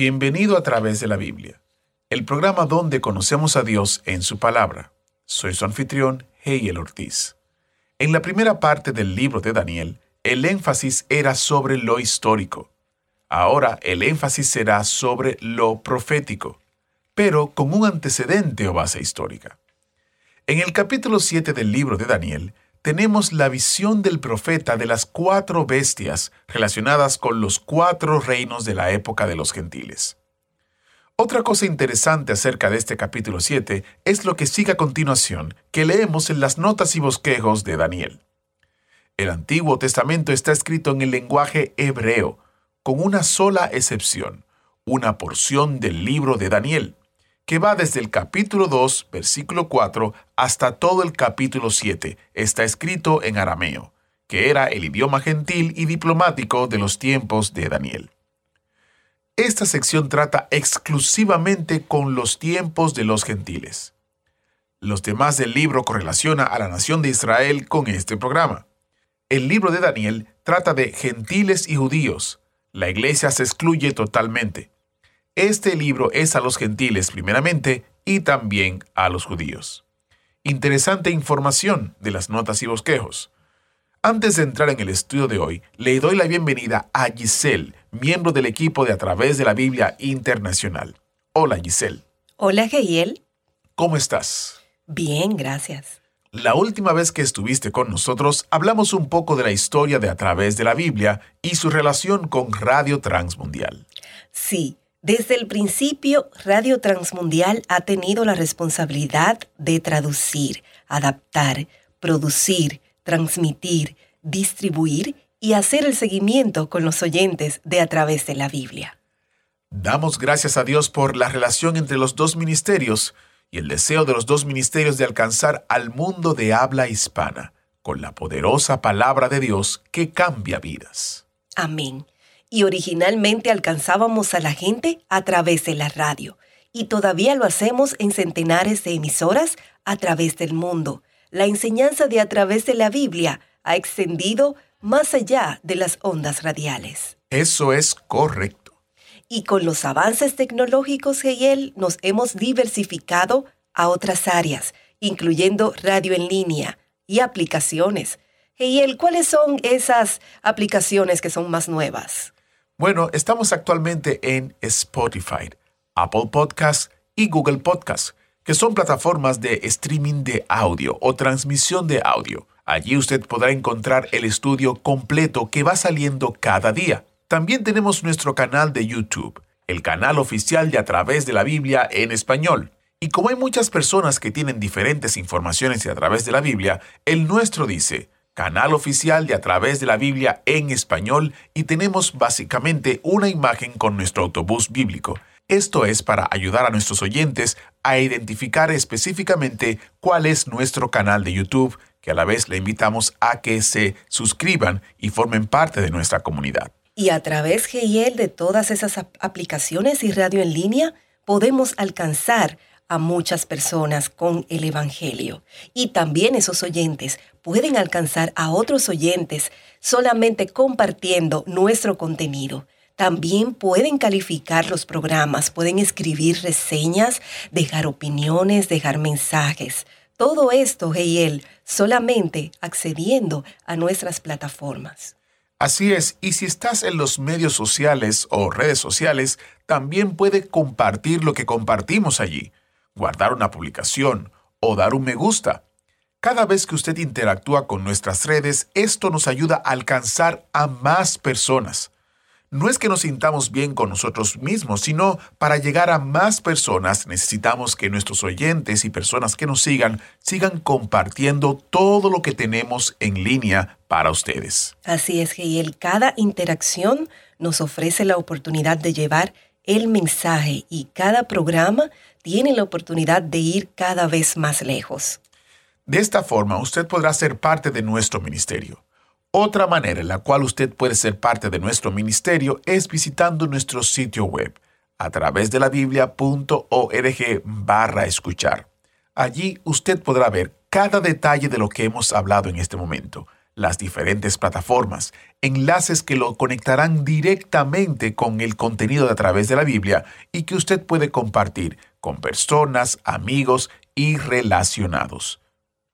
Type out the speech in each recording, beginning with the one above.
Bienvenido a través de la Biblia, el programa donde conocemos a Dios en su palabra. Soy su anfitrión, Heiel Ortiz. En la primera parte del libro de Daniel, el énfasis era sobre lo histórico. Ahora el énfasis será sobre lo profético, pero con un antecedente o base histórica. En el capítulo 7 del libro de Daniel, tenemos la visión del profeta de las cuatro bestias relacionadas con los cuatro reinos de la época de los gentiles. Otra cosa interesante acerca de este capítulo 7 es lo que sigue a continuación, que leemos en las notas y bosquejos de Daniel. El Antiguo Testamento está escrito en el lenguaje hebreo, con una sola excepción, una porción del libro de Daniel, que va desde el capítulo 2, versículo 4, hasta todo el capítulo 7, está escrito en arameo, que era el idioma gentil y diplomático de los tiempos de Daniel. Esta sección trata exclusivamente con los tiempos de los gentiles. Los demás del libro correlaciona a la nación de Israel con este programa. El libro de Daniel trata de gentiles y judíos. La iglesia se excluye totalmente. Este libro es a los gentiles primeramente y también a los judíos. Interesante información de las notas y bosquejos. Antes de entrar en el estudio de hoy, le doy la bienvenida a Giselle, miembro del equipo de A través de la Biblia Internacional. Hola Giselle, Hola, Geiel. ¿cómo estás? Bien, gracias. La última vez que estuviste con nosotros hablamos un poco de la historia de A través de la Biblia y su relación con Radio Transmundial. Sí, desde el principio, Radio Transmundial ha tenido la responsabilidad de traducir, adaptar, producir, transmitir, distribuir y hacer el seguimiento con los oyentes de A través de la Biblia. Damos gracias a Dios por la relación entre los dos ministerios y el deseo de los dos ministerios de alcanzar al mundo de habla hispana con la poderosa palabra de Dios que cambia vidas. Amén. Y originalmente alcanzábamos a la gente a través de la radio. Y todavía lo hacemos en centenares de emisoras a través del mundo. La enseñanza de a través de la Biblia ha extendido más allá de las ondas radiales. Eso es correcto. Y con los avances tecnológicos, Geyel, nos hemos diversificado a otras áreas, incluyendo radio en línea y aplicaciones. Geyel, ¿cuáles son esas aplicaciones que son más nuevas? Bueno, estamos actualmente en Spotify, Apple Podcasts y Google Podcasts, que son plataformas de streaming de audio o transmisión de audio. Allí usted podrá encontrar el estudio completo que va saliendo cada día. También tenemos nuestro canal de YouTube, el canal oficial de A través de la Biblia en español. Y como hay muchas personas que tienen diferentes informaciones de A través de la Biblia, el nuestro dice, canal oficial de A través de la Biblia en español y tenemos básicamente una imagen con nuestro autobús bíblico. Esto es para ayudar a nuestros oyentes a identificar específicamente cuál es nuestro canal de YouTube, que a la vez le invitamos a que se suscriban y formen parte de nuestra comunidad. Y a través, Geyel, de todas esas ap- aplicaciones y radio en línea, podemos alcanzar a muchas personas con el Evangelio. Y también esos oyentes pueden alcanzar a otros oyentes solamente compartiendo nuestro contenido. También pueden calificar los programas, pueden escribir reseñas, dejar opiniones, dejar mensajes. Todo esto, Geyel, solamente accediendo a nuestras plataformas. Así es, y si estás en los medios sociales o redes sociales, también puede compartir lo que compartimos allí, guardar una publicación o dar un me gusta. Cada vez que usted interactúa con nuestras redes, esto nos ayuda a alcanzar a más personas. No es que nos sintamos bien con nosotros mismos, sino para llegar a más personas necesitamos que nuestros oyentes y personas que nos sigan sigan compartiendo todo lo que tenemos en línea para ustedes. Así es, Geiel, cada interacción nos ofrece la oportunidad de llevar el mensaje y cada programa tiene la oportunidad de ir cada vez más lejos. De esta forma, usted podrá ser parte de nuestro ministerio. Otra manera en la cual usted puede ser parte de nuestro ministerio es visitando nuestro sitio web a través de la biblia.org barra escuchar. Allí usted podrá ver cada detalle de lo que hemos hablado en este momento las diferentes plataformas, enlaces que lo conectarán directamente con el contenido de a través de la Biblia y que usted puede compartir con personas, amigos y relacionados.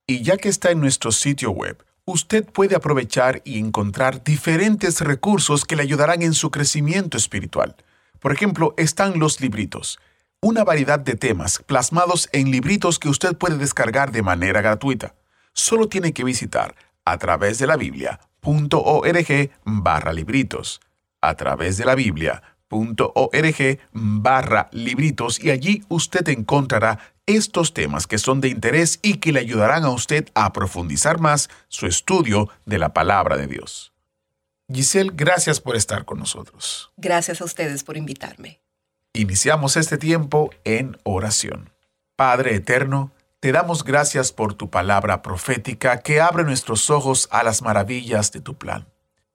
Y ya que está en nuestro sitio web, usted puede aprovechar y encontrar diferentes recursos que le ayudarán en su crecimiento espiritual. Por ejemplo, están los libritos, una variedad de temas plasmados en libritos que usted puede descargar de manera gratuita. Solo tiene que visitar a través de la Biblia.org barra libritos. A través de la Biblia.org barra libritos y allí usted encontrará estos temas que son de interés y que le ayudarán a usted a profundizar más su estudio de la palabra de Dios. Giselle, gracias por estar con nosotros. Gracias a ustedes por invitarme. Iniciamos este tiempo en oración. Padre Eterno, te damos gracias por tu palabra profética que abre nuestros ojos a las maravillas de tu plan.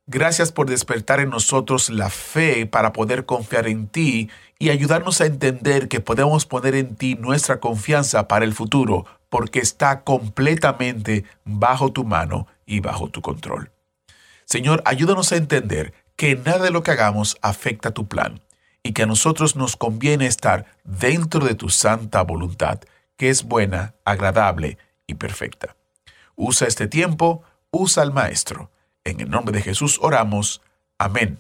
Gracias por despertar en nosotros la fe para poder confiar en ti y ayudarnos a entender que podemos poner en ti nuestra confianza para el futuro porque está completamente bajo tu mano y bajo tu control. Señor, ayúdanos a entender que nada de lo que hagamos afecta tu plan y que a nosotros nos conviene estar dentro de tu santa voluntad que es buena, agradable y perfecta. Usa este tiempo, usa al Maestro. En el nombre de Jesús oramos. Amén.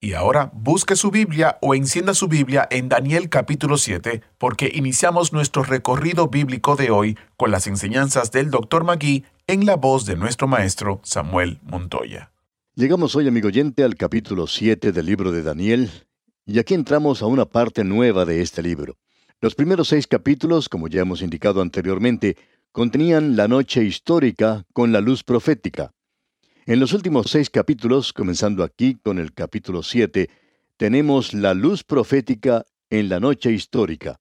Y ahora busque su Biblia o encienda su Biblia en Daniel capítulo 7, porque iniciamos nuestro recorrido bíblico de hoy con las enseñanzas del Dr. Magui en la voz de nuestro maestro Samuel Montoya. Llegamos hoy, amigo oyente, al capítulo 7 del libro de Daniel, y aquí entramos a una parte nueva de este libro. Los primeros seis capítulos, como ya hemos indicado anteriormente, contenían la noche histórica con la luz profética. En los últimos seis capítulos, comenzando aquí con el capítulo 7, tenemos la luz profética en la noche histórica.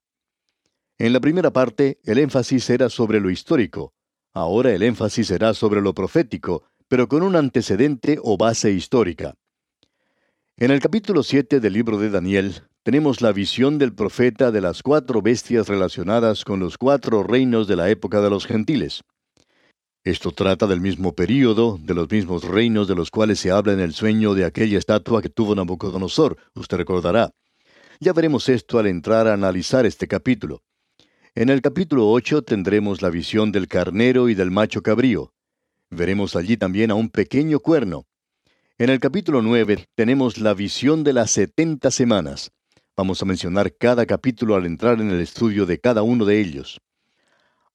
En la primera parte, el énfasis era sobre lo histórico. Ahora el énfasis será sobre lo profético, pero con un antecedente o base histórica. En el capítulo 7 del libro de Daniel, tenemos la visión del profeta de las cuatro bestias relacionadas con los cuatro reinos de la época de los gentiles. Esto trata del mismo período, de los mismos reinos de los cuales se habla en el sueño de aquella estatua que tuvo Nabucodonosor, usted recordará. Ya veremos esto al entrar a analizar este capítulo. En el capítulo 8 tendremos la visión del carnero y del macho cabrío. Veremos allí también a un pequeño cuerno. En el capítulo 9 tenemos la visión de las setenta semanas. Vamos a mencionar cada capítulo al entrar en el estudio de cada uno de ellos.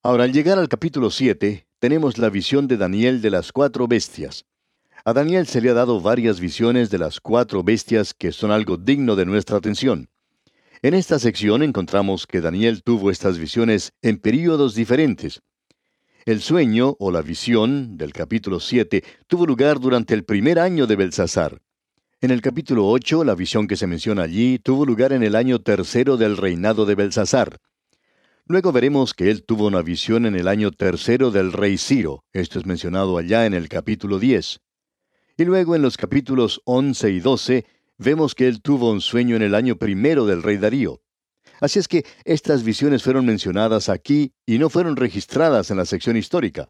Ahora, al llegar al capítulo 7, tenemos la visión de Daniel de las cuatro bestias. A Daniel se le ha dado varias visiones de las cuatro bestias que son algo digno de nuestra atención. En esta sección encontramos que Daniel tuvo estas visiones en períodos diferentes. El sueño o la visión del capítulo 7 tuvo lugar durante el primer año de Belsasar. En el capítulo 8, la visión que se menciona allí tuvo lugar en el año tercero del reinado de Belsasar. Luego veremos que él tuvo una visión en el año tercero del rey Ciro, esto es mencionado allá en el capítulo 10. Y luego en los capítulos 11 y 12 vemos que él tuvo un sueño en el año primero del rey Darío. Así es que estas visiones fueron mencionadas aquí y no fueron registradas en la sección histórica.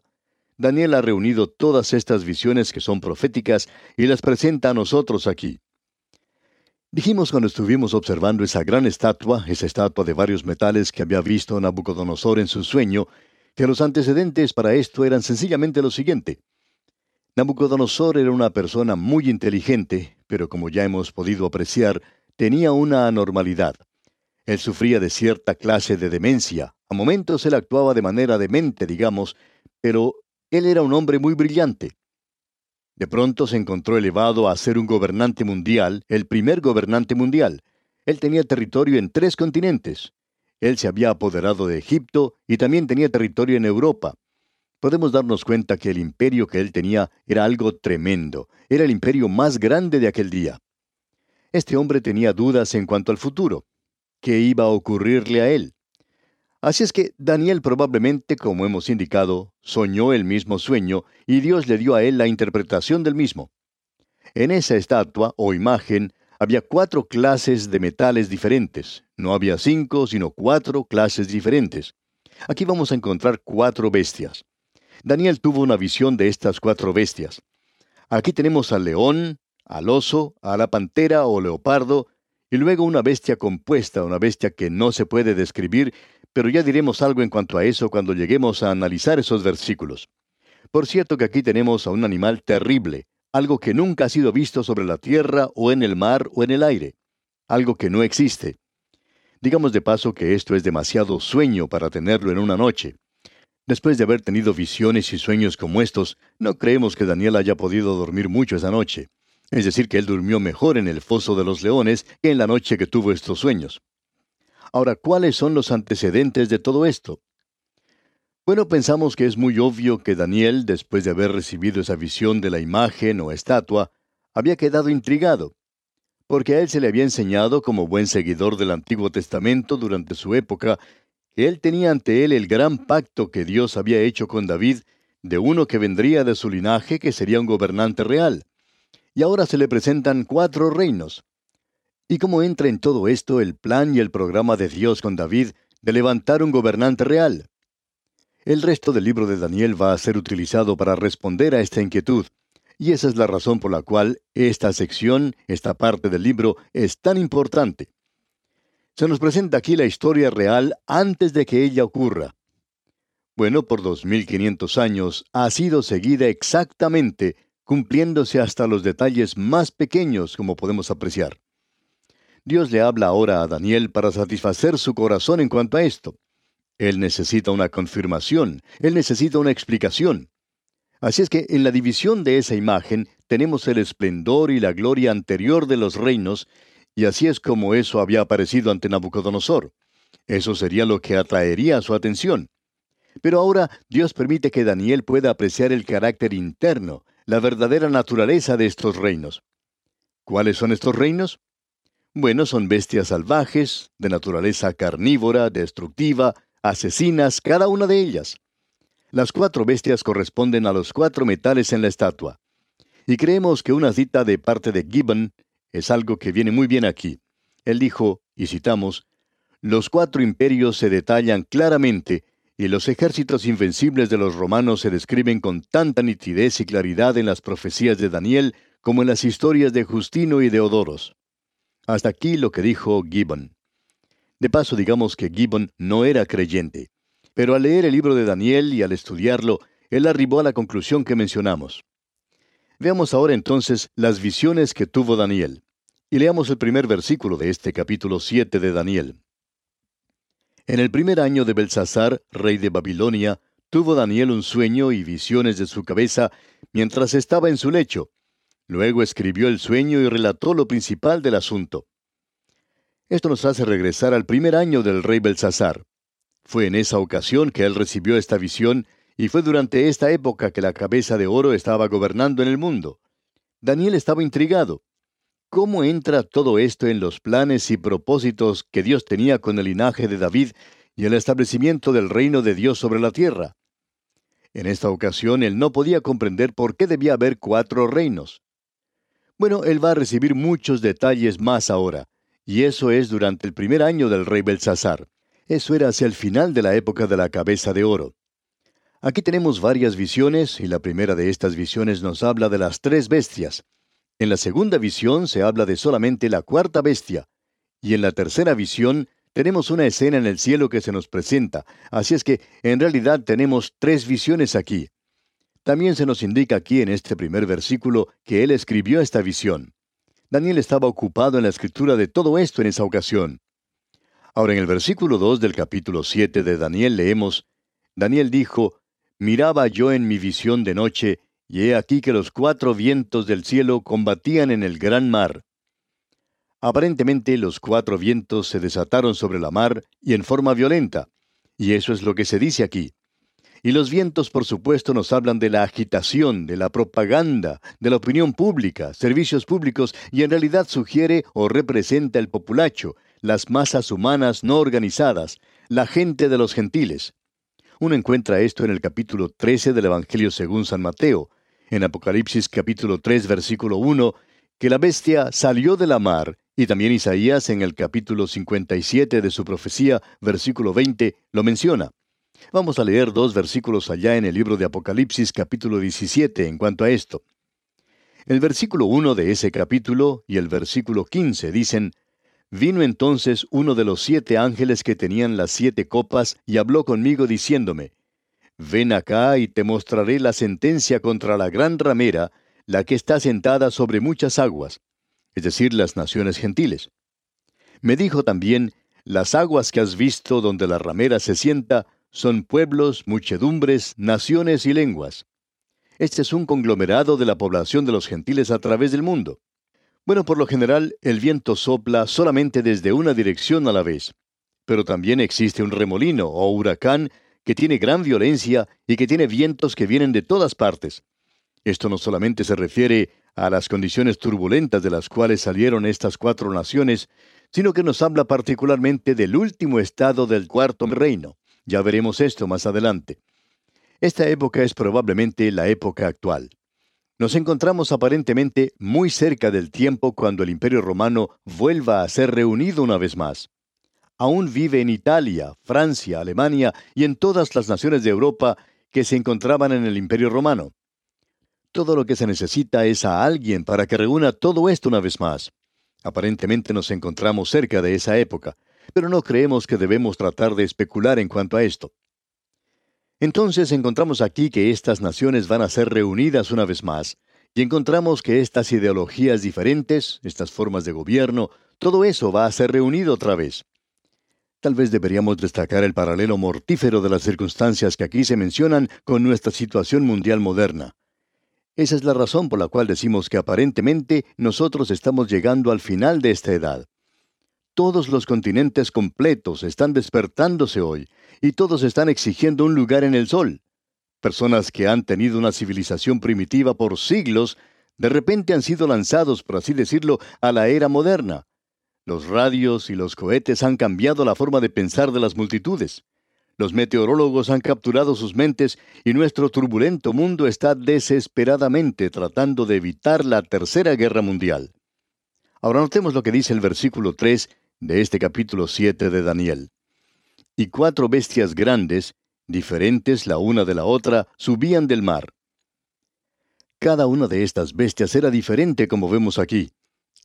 Daniel ha reunido todas estas visiones que son proféticas y las presenta a nosotros aquí. Dijimos cuando estuvimos observando esa gran estatua, esa estatua de varios metales que había visto Nabucodonosor en su sueño, que los antecedentes para esto eran sencillamente lo siguiente. Nabucodonosor era una persona muy inteligente, pero como ya hemos podido apreciar, tenía una anormalidad. Él sufría de cierta clase de demencia. A momentos él actuaba de manera demente, digamos, pero él era un hombre muy brillante. De pronto se encontró elevado a ser un gobernante mundial, el primer gobernante mundial. Él tenía territorio en tres continentes. Él se había apoderado de Egipto y también tenía territorio en Europa. Podemos darnos cuenta que el imperio que él tenía era algo tremendo, era el imperio más grande de aquel día. Este hombre tenía dudas en cuanto al futuro. ¿Qué iba a ocurrirle a él? Así es que Daniel probablemente, como hemos indicado, soñó el mismo sueño y Dios le dio a él la interpretación del mismo. En esa estatua o imagen había cuatro clases de metales diferentes. No había cinco, sino cuatro clases diferentes. Aquí vamos a encontrar cuatro bestias. Daniel tuvo una visión de estas cuatro bestias. Aquí tenemos al león, al oso, a la pantera o leopardo, y luego una bestia compuesta, una bestia que no se puede describir, pero ya diremos algo en cuanto a eso cuando lleguemos a analizar esos versículos. Por cierto que aquí tenemos a un animal terrible, algo que nunca ha sido visto sobre la tierra o en el mar o en el aire, algo que no existe. Digamos de paso que esto es demasiado sueño para tenerlo en una noche. Después de haber tenido visiones y sueños como estos, no creemos que Daniel haya podido dormir mucho esa noche. Es decir, que él durmió mejor en el foso de los leones que en la noche que tuvo estos sueños. Ahora, ¿cuáles son los antecedentes de todo esto? Bueno, pensamos que es muy obvio que Daniel, después de haber recibido esa visión de la imagen o estatua, había quedado intrigado, porque a él se le había enseñado como buen seguidor del Antiguo Testamento durante su época, que él tenía ante él el gran pacto que Dios había hecho con David, de uno que vendría de su linaje que sería un gobernante real y ahora se le presentan cuatro reinos. ¿Y cómo entra en todo esto el plan y el programa de Dios con David de levantar un gobernante real? El resto del libro de Daniel va a ser utilizado para responder a esta inquietud, y esa es la razón por la cual esta sección, esta parte del libro, es tan importante. Se nos presenta aquí la historia real antes de que ella ocurra. Bueno, por 2500 años ha sido seguida exactamente cumpliéndose hasta los detalles más pequeños como podemos apreciar. Dios le habla ahora a Daniel para satisfacer su corazón en cuanto a esto. Él necesita una confirmación, él necesita una explicación. Así es que en la división de esa imagen tenemos el esplendor y la gloria anterior de los reinos, y así es como eso había aparecido ante Nabucodonosor. Eso sería lo que atraería su atención. Pero ahora Dios permite que Daniel pueda apreciar el carácter interno, la verdadera naturaleza de estos reinos. ¿Cuáles son estos reinos? Bueno, son bestias salvajes, de naturaleza carnívora, destructiva, asesinas, cada una de ellas. Las cuatro bestias corresponden a los cuatro metales en la estatua. Y creemos que una cita de parte de Gibbon es algo que viene muy bien aquí. Él dijo, y citamos, Los cuatro imperios se detallan claramente y los ejércitos invencibles de los romanos se describen con tanta nitidez y claridad en las profecías de Daniel como en las historias de Justino y de Odoros. Hasta aquí lo que dijo Gibbon. De paso digamos que Gibbon no era creyente, pero al leer el libro de Daniel y al estudiarlo, él arribó a la conclusión que mencionamos. Veamos ahora entonces las visiones que tuvo Daniel. Y leamos el primer versículo de este capítulo 7 de Daniel. En el primer año de Belsasar, rey de Babilonia, tuvo Daniel un sueño y visiones de su cabeza mientras estaba en su lecho. Luego escribió el sueño y relató lo principal del asunto. Esto nos hace regresar al primer año del rey Belsasar. Fue en esa ocasión que él recibió esta visión y fue durante esta época que la cabeza de oro estaba gobernando en el mundo. Daniel estaba intrigado. ¿Cómo entra todo esto en los planes y propósitos que Dios tenía con el linaje de David y el establecimiento del reino de Dios sobre la tierra? En esta ocasión él no podía comprender por qué debía haber cuatro reinos. Bueno, él va a recibir muchos detalles más ahora, y eso es durante el primer año del rey Belsasar. Eso era hacia el final de la época de la cabeza de oro. Aquí tenemos varias visiones, y la primera de estas visiones nos habla de las tres bestias, en la segunda visión se habla de solamente la cuarta bestia, y en la tercera visión tenemos una escena en el cielo que se nos presenta, así es que en realidad tenemos tres visiones aquí. También se nos indica aquí en este primer versículo que él escribió esta visión. Daniel estaba ocupado en la escritura de todo esto en esa ocasión. Ahora en el versículo 2 del capítulo 7 de Daniel leemos, Daniel dijo, Miraba yo en mi visión de noche, y he aquí que los cuatro vientos del cielo combatían en el gran mar. Aparentemente los cuatro vientos se desataron sobre la mar y en forma violenta, y eso es lo que se dice aquí. Y los vientos, por supuesto, nos hablan de la agitación, de la propaganda, de la opinión pública, servicios públicos, y en realidad sugiere o representa el populacho, las masas humanas no organizadas, la gente de los gentiles. Uno encuentra esto en el capítulo 13 del Evangelio según San Mateo, en Apocalipsis capítulo 3 versículo 1, que la bestia salió de la mar, y también Isaías en el capítulo 57 de su profecía, versículo 20, lo menciona. Vamos a leer dos versículos allá en el libro de Apocalipsis capítulo 17 en cuanto a esto. El versículo 1 de ese capítulo y el versículo 15 dicen, Vino entonces uno de los siete ángeles que tenían las siete copas y habló conmigo diciéndome, Ven acá y te mostraré la sentencia contra la gran ramera, la que está sentada sobre muchas aguas, es decir, las naciones gentiles. Me dijo también, Las aguas que has visto donde la ramera se sienta son pueblos, muchedumbres, naciones y lenguas. Este es un conglomerado de la población de los gentiles a través del mundo. Bueno, por lo general, el viento sopla solamente desde una dirección a la vez, pero también existe un remolino o huracán que tiene gran violencia y que tiene vientos que vienen de todas partes. Esto no solamente se refiere a las condiciones turbulentas de las cuales salieron estas cuatro naciones, sino que nos habla particularmente del último estado del cuarto reino. Ya veremos esto más adelante. Esta época es probablemente la época actual. Nos encontramos aparentemente muy cerca del tiempo cuando el Imperio Romano vuelva a ser reunido una vez más. Aún vive en Italia, Francia, Alemania y en todas las naciones de Europa que se encontraban en el Imperio Romano. Todo lo que se necesita es a alguien para que reúna todo esto una vez más. Aparentemente nos encontramos cerca de esa época, pero no creemos que debemos tratar de especular en cuanto a esto. Entonces encontramos aquí que estas naciones van a ser reunidas una vez más, y encontramos que estas ideologías diferentes, estas formas de gobierno, todo eso va a ser reunido otra vez. Tal vez deberíamos destacar el paralelo mortífero de las circunstancias que aquí se mencionan con nuestra situación mundial moderna. Esa es la razón por la cual decimos que aparentemente nosotros estamos llegando al final de esta edad. Todos los continentes completos están despertándose hoy y todos están exigiendo un lugar en el sol. Personas que han tenido una civilización primitiva por siglos, de repente han sido lanzados, por así decirlo, a la era moderna. Los radios y los cohetes han cambiado la forma de pensar de las multitudes. Los meteorólogos han capturado sus mentes y nuestro turbulento mundo está desesperadamente tratando de evitar la Tercera Guerra Mundial. Ahora notemos lo que dice el versículo 3 de este capítulo 7 de Daniel. Y cuatro bestias grandes, diferentes la una de la otra, subían del mar. Cada una de estas bestias era diferente como vemos aquí.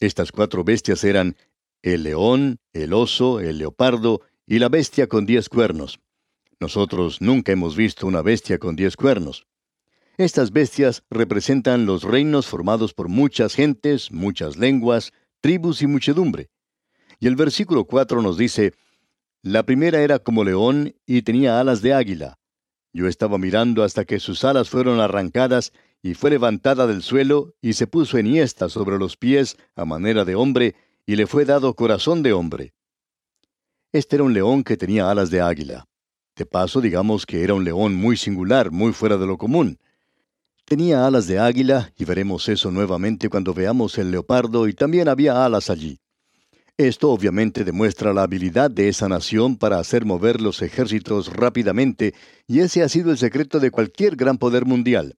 Estas cuatro bestias eran el león, el oso, el leopardo y la bestia con diez cuernos. Nosotros nunca hemos visto una bestia con diez cuernos. Estas bestias representan los reinos formados por muchas gentes, muchas lenguas, tribus y muchedumbre. Y el versículo 4 nos dice, La primera era como león y tenía alas de águila. Yo estaba mirando hasta que sus alas fueron arrancadas y fue levantada del suelo y se puso enhiesta sobre los pies a manera de hombre y le fue dado corazón de hombre. Este era un león que tenía alas de águila. De paso, digamos que era un león muy singular, muy fuera de lo común. Tenía alas de águila, y veremos eso nuevamente cuando veamos el leopardo, y también había alas allí. Esto obviamente demuestra la habilidad de esa nación para hacer mover los ejércitos rápidamente, y ese ha sido el secreto de cualquier gran poder mundial.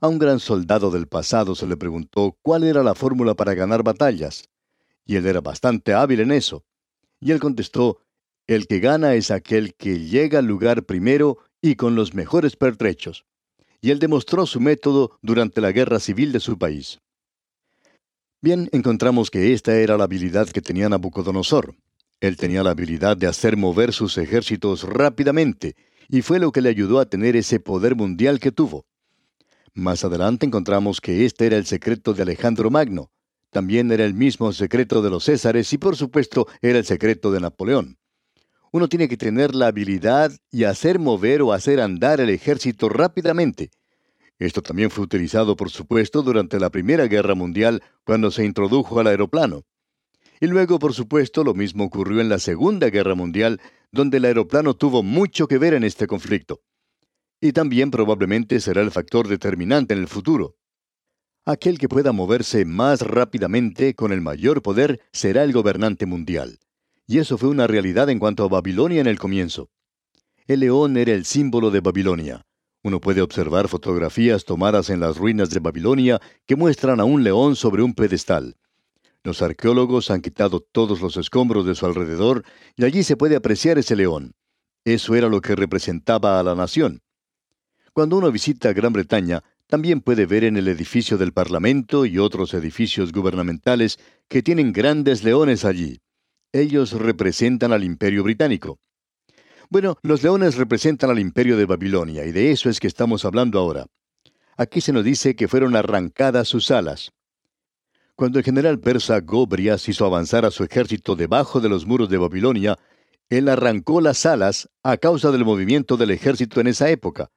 A un gran soldado del pasado se le preguntó cuál era la fórmula para ganar batallas, y él era bastante hábil en eso. Y él contestó, el que gana es aquel que llega al lugar primero y con los mejores pertrechos. Y él demostró su método durante la guerra civil de su país. Bien, encontramos que esta era la habilidad que tenía Nabucodonosor. Él tenía la habilidad de hacer mover sus ejércitos rápidamente, y fue lo que le ayudó a tener ese poder mundial que tuvo. Más adelante encontramos que este era el secreto de Alejandro Magno. También era el mismo secreto de los Césares y por supuesto era el secreto de Napoleón. Uno tiene que tener la habilidad y hacer mover o hacer andar el ejército rápidamente. Esto también fue utilizado, por supuesto, durante la Primera Guerra Mundial, cuando se introdujo al aeroplano. Y luego, por supuesto, lo mismo ocurrió en la Segunda Guerra Mundial, donde el aeroplano tuvo mucho que ver en este conflicto. y también probablemente será el factor determinante en el futuro. Aquel que pueda moverse más rápidamente con el mayor poder será el gobernante mundial. Y eso fue una realidad en cuanto a Babilonia en el comienzo. El león era el símbolo de Babilonia. Uno puede observar fotografías tomadas en las ruinas de Babilonia que muestran a un león sobre un pedestal. Los arqueólogos han quitado todos los escombros de su alrededor y allí se puede apreciar ese león. Eso era lo que representaba a la nación. Cuando uno visita Gran Bretaña, también puede ver en el edificio del Parlamento y otros edificios gubernamentales que tienen grandes leones allí. Ellos representan al imperio británico. Bueno, los leones representan al imperio de Babilonia, y de eso es que estamos hablando ahora. Aquí se nos dice que fueron arrancadas sus alas. Cuando el general persa Gobrias hizo avanzar a su ejército debajo de los muros de Babilonia, él arrancó las alas a causa del movimiento del ejército en esa época.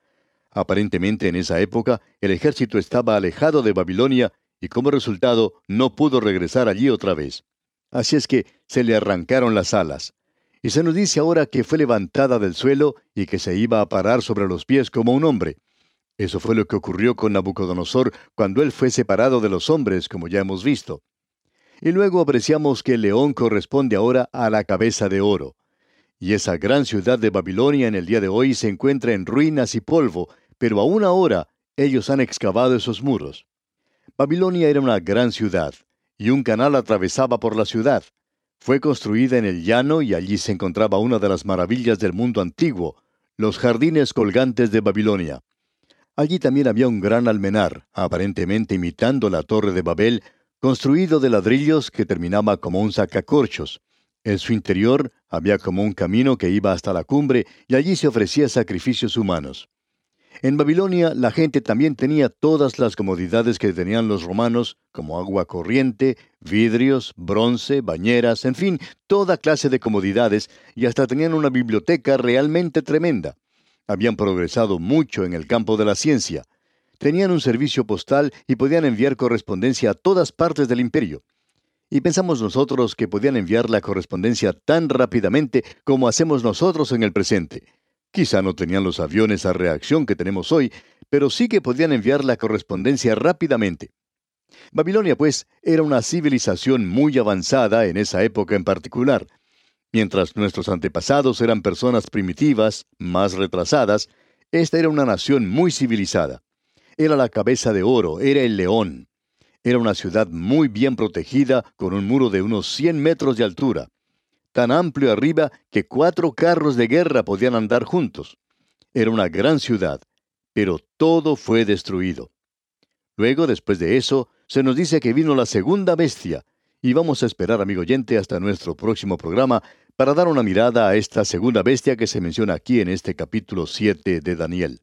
Aparentemente en esa época el ejército estaba alejado de Babilonia y como resultado no pudo regresar allí otra vez. Así es que se le arrancaron las alas. Y se nos dice ahora que fue levantada del suelo y que se iba a parar sobre los pies como un hombre. Eso fue lo que ocurrió con Nabucodonosor cuando él fue separado de los hombres, como ya hemos visto. Y luego apreciamos que el león corresponde ahora a la cabeza de oro. Y esa gran ciudad de Babilonia en el día de hoy se encuentra en ruinas y polvo, pero aún ahora ellos han excavado esos muros. Babilonia era una gran ciudad, y un canal atravesaba por la ciudad. Fue construida en el llano y allí se encontraba una de las maravillas del mundo antiguo, los jardines colgantes de Babilonia. Allí también había un gran almenar, aparentemente imitando la torre de Babel, construido de ladrillos que terminaba como un sacacorchos. En su interior había como un camino que iba hasta la cumbre y allí se ofrecía sacrificios humanos. En Babilonia la gente también tenía todas las comodidades que tenían los romanos, como agua corriente, vidrios, bronce, bañeras, en fin, toda clase de comodidades, y hasta tenían una biblioteca realmente tremenda. Habían progresado mucho en el campo de la ciencia. Tenían un servicio postal y podían enviar correspondencia a todas partes del imperio. Y pensamos nosotros que podían enviar la correspondencia tan rápidamente como hacemos nosotros en el presente. Quizá no tenían los aviones a reacción que tenemos hoy, pero sí que podían enviar la correspondencia rápidamente. Babilonia, pues, era una civilización muy avanzada en esa época en particular. Mientras nuestros antepasados eran personas primitivas, más retrasadas, esta era una nación muy civilizada. Era la cabeza de oro, era el león. Era una ciudad muy bien protegida, con un muro de unos 100 metros de altura, tan amplio arriba que cuatro carros de guerra podían andar juntos. Era una gran ciudad, pero todo fue destruido. Luego, después de eso, se nos dice que vino la segunda bestia, y vamos a esperar, amigo oyente, hasta nuestro próximo programa para dar una mirada a esta segunda bestia que se menciona aquí en este capítulo 7 de Daniel.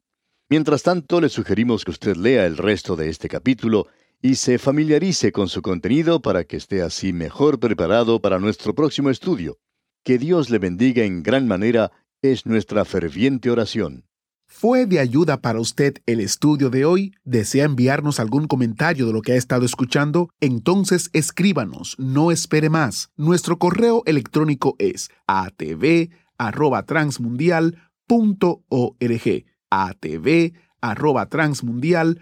Mientras tanto, le sugerimos que usted lea el resto de este capítulo y se familiarice con su contenido para que esté así mejor preparado para nuestro próximo estudio. Que Dios le bendiga en gran manera es nuestra ferviente oración. ¿Fue de ayuda para usted el estudio de hoy? ¿Desea enviarnos algún comentario de lo que ha estado escuchando? Entonces escríbanos, no espere más. Nuestro correo electrónico es atv@transmundial.org. atv@transmundial.org.